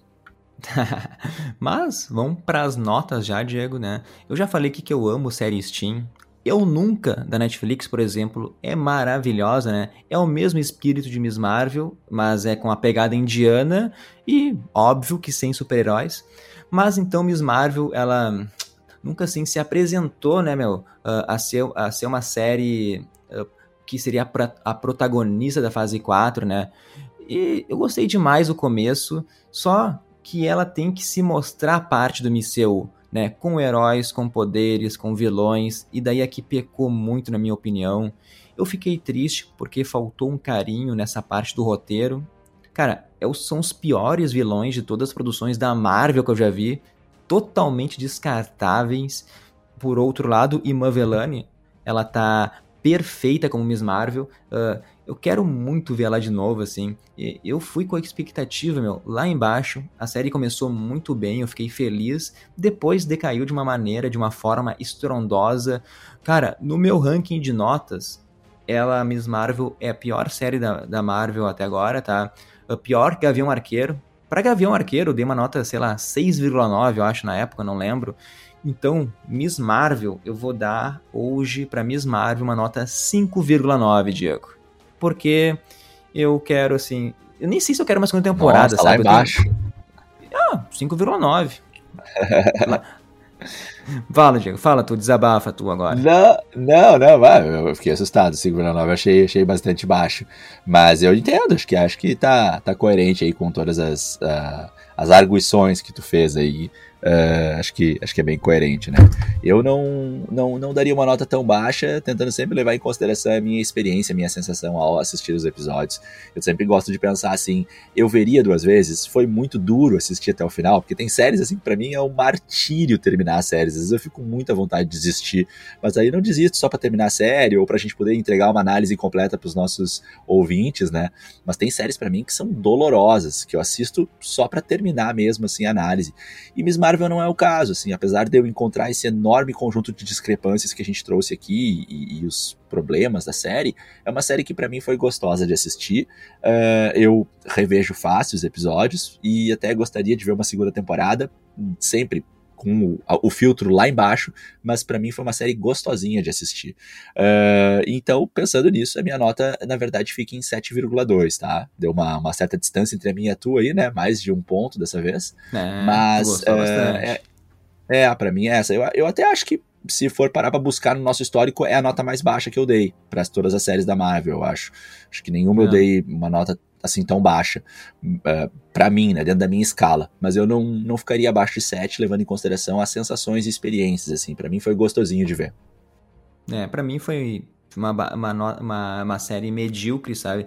[LAUGHS] mas vamos para as notas já, Diego, né? Eu já falei que, que eu amo série Steam. Eu Nunca, da Netflix, por exemplo, é maravilhosa, né? É o mesmo espírito de Miss Marvel, mas é com a pegada indiana e, óbvio, que sem super-heróis. Mas então Miss Marvel, ela nunca assim se apresentou, né, meu, a ser, a ser uma série que seria a, a protagonista da fase 4, né? E eu gostei demais do começo, só que ela tem que se mostrar parte do MCU, né? Com heróis, com poderes, com vilões, e daí aqui pecou muito, na minha opinião. Eu fiquei triste porque faltou um carinho nessa parte do roteiro. Cara, é são os piores vilões de todas as produções da Marvel que eu já vi, totalmente descartáveis. Por outro lado, Iman Velani, ela tá perfeita como Miss Marvel. Uh, eu quero muito ver ela de novo, assim. E eu fui com a expectativa, meu, lá embaixo. A série começou muito bem, eu fiquei feliz. Depois decaiu de uma maneira, de uma forma estrondosa. Cara, no meu ranking de notas, ela, Miss Marvel, é a pior série da, da Marvel até agora, tá? A pior que Gavião Arqueiro. Pra Gavião Arqueiro, eu dei uma nota, sei lá, 6,9, eu acho, na época, não lembro. Então, Miss Marvel, eu vou dar hoje para Miss Marvel uma nota 5,9, Diego. Porque eu quero, assim. Eu nem sei se eu quero uma segunda temporada, Nossa, sabe? Lá embaixo. Tenho... Ah, 5,9. [LAUGHS] Fala, Diego, fala tu, desabafa tu agora. Não, não, não, vai, eu fiquei assustado, 5,9 achei, achei bastante baixo. Mas eu entendo, acho que acho que tá, tá coerente aí com todas as, uh, as arguições que tu fez aí Uh, acho, que, acho que é bem coerente, né? Eu não, não, não daria uma nota tão baixa, tentando sempre levar em consideração a minha experiência, a minha sensação ao assistir os episódios. Eu sempre gosto de pensar assim, eu veria duas vezes, foi muito duro assistir até o final, porque tem séries assim, para mim é um martírio terminar as séries. Às vezes eu fico com muita vontade de desistir, mas aí não desisto só para terminar a série ou pra gente poder entregar uma análise completa para os nossos ouvintes, né? Mas tem séries para mim que são dolorosas, que eu assisto só para terminar mesmo assim a análise. E Miss Marvel não é o caso, assim, apesar de eu encontrar esse enorme conjunto de discrepâncias que a gente trouxe aqui e, e os problemas da série, é uma série que para mim foi gostosa de assistir. Uh, eu revejo fácil os episódios e até gostaria de ver uma segunda temporada, sempre com o, o filtro lá embaixo, mas para mim foi uma série gostosinha de assistir. Uh, então, pensando nisso, a minha nota, na verdade, fica em 7,2, tá? Deu uma, uma certa distância entre a minha e a tua aí, né? Mais de um ponto dessa vez. É, mas. Uh, é, é, pra mim é essa. Eu, eu até acho que se for parar pra buscar no nosso histórico, é a nota mais baixa que eu dei para todas as séries da Marvel, eu acho. Acho que nenhuma eu dei uma nota assim tão baixa uh, é, para mim, né, dentro da minha escala, mas eu não, não ficaria abaixo de 7 levando em consideração as sensações e experiências assim, para mim foi gostosinho de ver. É, para mim foi uma, uma, uma, uma série medíocre, sabe?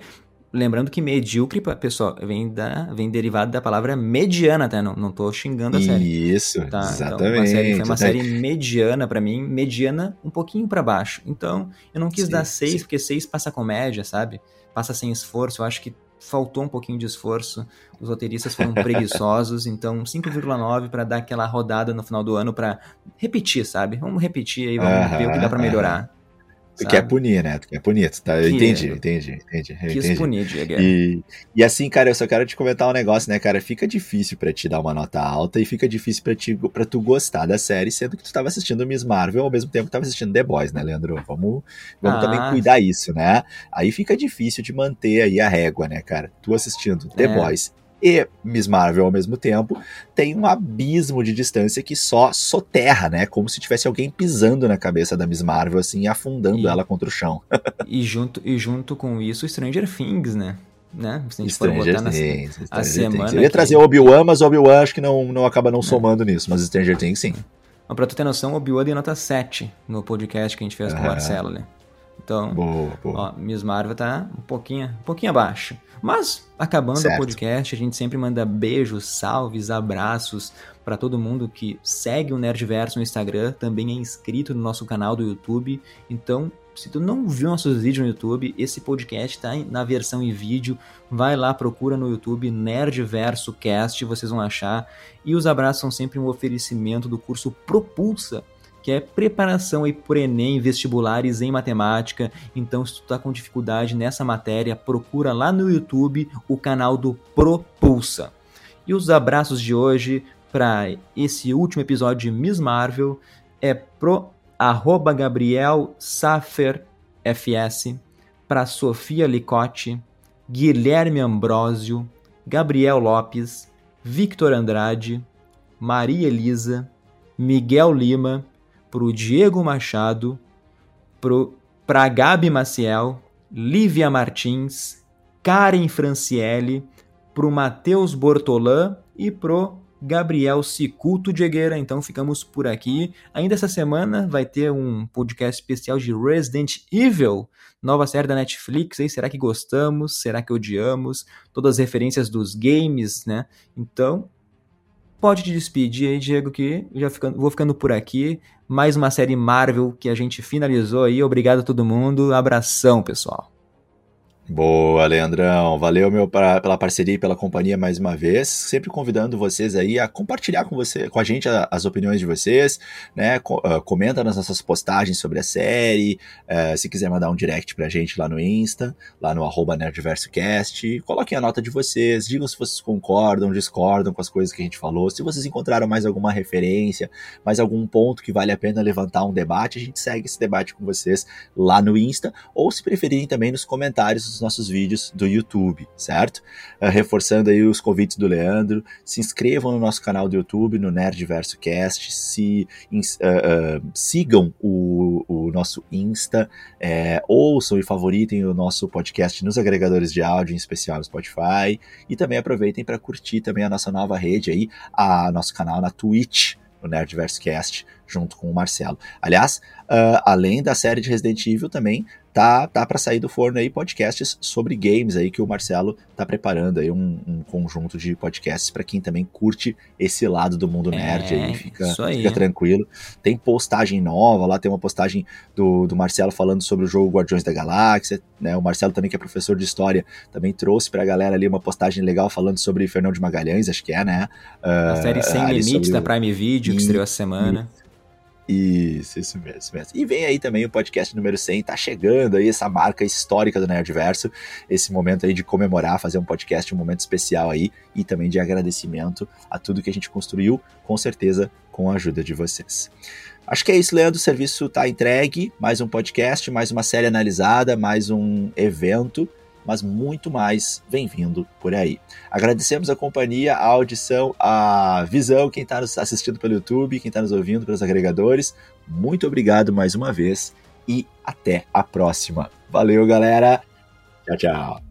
Lembrando que medíocre, pessoal, vem, da, vem derivado da palavra mediana, tá? Não, não tô xingando a série. Isso, tá? exatamente. Então, uma série, foi uma série mediana para mim, mediana um pouquinho para baixo. Então, eu não quis sim, dar 6, porque 6 passa comédia, sabe? Passa sem esforço. Eu acho que faltou um pouquinho de esforço. Os roteiristas foram preguiçosos, [LAUGHS] então 5,9 para dar aquela rodada no final do ano para repetir, sabe? Vamos repetir aí, vamos ver o que dá para melhorar. Tu sabe? quer punir, né? Tu quer punir, tu tá? Eu entendi, entendi, entendi. Quis entendi. punir, Diego. E, e assim, cara, eu só quero te comentar um negócio, né, cara? Fica difícil para te dar uma nota alta e fica difícil para ti, pra tu gostar da série, sendo que tu tava assistindo Miss Marvel ao mesmo tempo que tava assistindo The Boys, né, Leandro? Vamos, vamos ah. também cuidar isso, né? Aí fica difícil de manter aí a régua, né, cara? Tu assistindo The é. Boys e Miss Marvel ao mesmo tempo, tem um abismo de distância que só soterra, né? Como se tivesse alguém pisando na cabeça da Miss Marvel, assim, e afundando e, ela contra o chão. [LAUGHS] e, junto, e junto com isso, Stranger Things, né? né? Se a gente Stranger for botar Things, a semana. Eu ia trazer Obi-Wan, mas Obi-Wan acho que não, não acaba não é. somando nisso, mas Stranger Things sim. Mas pra tu ter noção, Obi-Wan deu nota 7 no podcast que a gente fez com o Marcelo, né? Então, boa, boa. Ó, Miss Marvel tá um pouquinho, um pouquinho abaixo. Mas, acabando certo. o podcast, a gente sempre manda beijos, salves, abraços para todo mundo que segue o Nerdverso no Instagram, também é inscrito no nosso canal do YouTube. Então, se tu não viu nossos vídeos no YouTube, esse podcast tá na versão em vídeo. Vai lá, procura no YouTube Nerdverso Cast, vocês vão achar. E os abraços são sempre um oferecimento do curso Propulsa que é preparação aí por Enem, vestibulares em matemática. Então, se tu tá com dificuldade nessa matéria, procura lá no YouTube o canal do Propulsa. E os abraços de hoje para esse último episódio de Miss Marvel é pro arroba Gabriel Safer FS, para Sofia Licote, Guilherme Ambrosio, Gabriel Lopes, Victor Andrade, Maria Elisa, Miguel Lima, pro Diego Machado, pro, pra Gabi Maciel, Lívia Martins, Karen Franciele, pro Matheus Bortolan e pro Gabriel Ciculto Diegueira. Então ficamos por aqui. Ainda essa semana vai ter um podcast especial de Resident Evil, nova série da Netflix. Aí, será que gostamos? Será que odiamos? Todas as referências dos games, né? Então pode te despedir aí, Diego, que já ficando, vou ficando por aqui. Mais uma série Marvel que a gente finalizou aí. Obrigado a todo mundo. Abração, pessoal. Boa, Leandrão. Valeu meu pra, pela parceria e pela companhia mais uma vez. Sempre convidando vocês aí a compartilhar com você, com a gente a, as opiniões de vocês, né? Co uh, comenta nas nossas postagens sobre a série. Uh, se quiser mandar um direct pra gente lá no Insta, lá no arroba NerdversoCast. Coloquem a nota de vocês, digam se vocês concordam, discordam com as coisas que a gente falou. Se vocês encontraram mais alguma referência, mais algum ponto que vale a pena levantar um debate, a gente segue esse debate com vocês lá no Insta, ou se preferirem também nos comentários nossos vídeos do YouTube, certo? Uh, reforçando aí os convites do Leandro, se inscrevam no nosso canal do YouTube, no Nerdverso Cast, se uh, uh, sigam o, o, nosso Insta, é, ouçam e favoritem o nosso podcast nos agregadores de áudio, em especial no Spotify, e também aproveitem para curtir também a nossa nova rede aí, a nosso canal na Twitch, no Nerdverse Cast, junto com o Marcelo. Aliás, uh, além da série de Resident Evil, também tá, tá para sair do forno aí podcasts sobre games aí que o Marcelo tá preparando aí um, um conjunto de podcasts para quem também curte esse lado do mundo nerd é, aí, fica, aí. fica tranquilo. Tem postagem nova, lá tem uma postagem do, do Marcelo falando sobre o jogo Guardiões da Galáxia, né? O Marcelo também que é professor de história, também trouxe pra galera ali uma postagem legal falando sobre Fernão de Magalhães, acho que é, né? Uh, a série Sem Limites da Prime Video que estreou essa semana. Isso, isso mesmo, isso mesmo. E vem aí também o podcast número 100, tá chegando aí essa marca histórica do Nerdverso, esse momento aí de comemorar, fazer um podcast, um momento especial aí, e também de agradecimento a tudo que a gente construiu, com certeza com a ajuda de vocês. Acho que é isso, Leandro. O serviço tá entregue. Mais um podcast, mais uma série analisada, mais um evento mas muito mais vem vindo por aí. Agradecemos a companhia, a audição, a visão, quem está nos assistindo pelo YouTube, quem está nos ouvindo pelos agregadores. Muito obrigado mais uma vez e até a próxima. Valeu, galera. Tchau, tchau.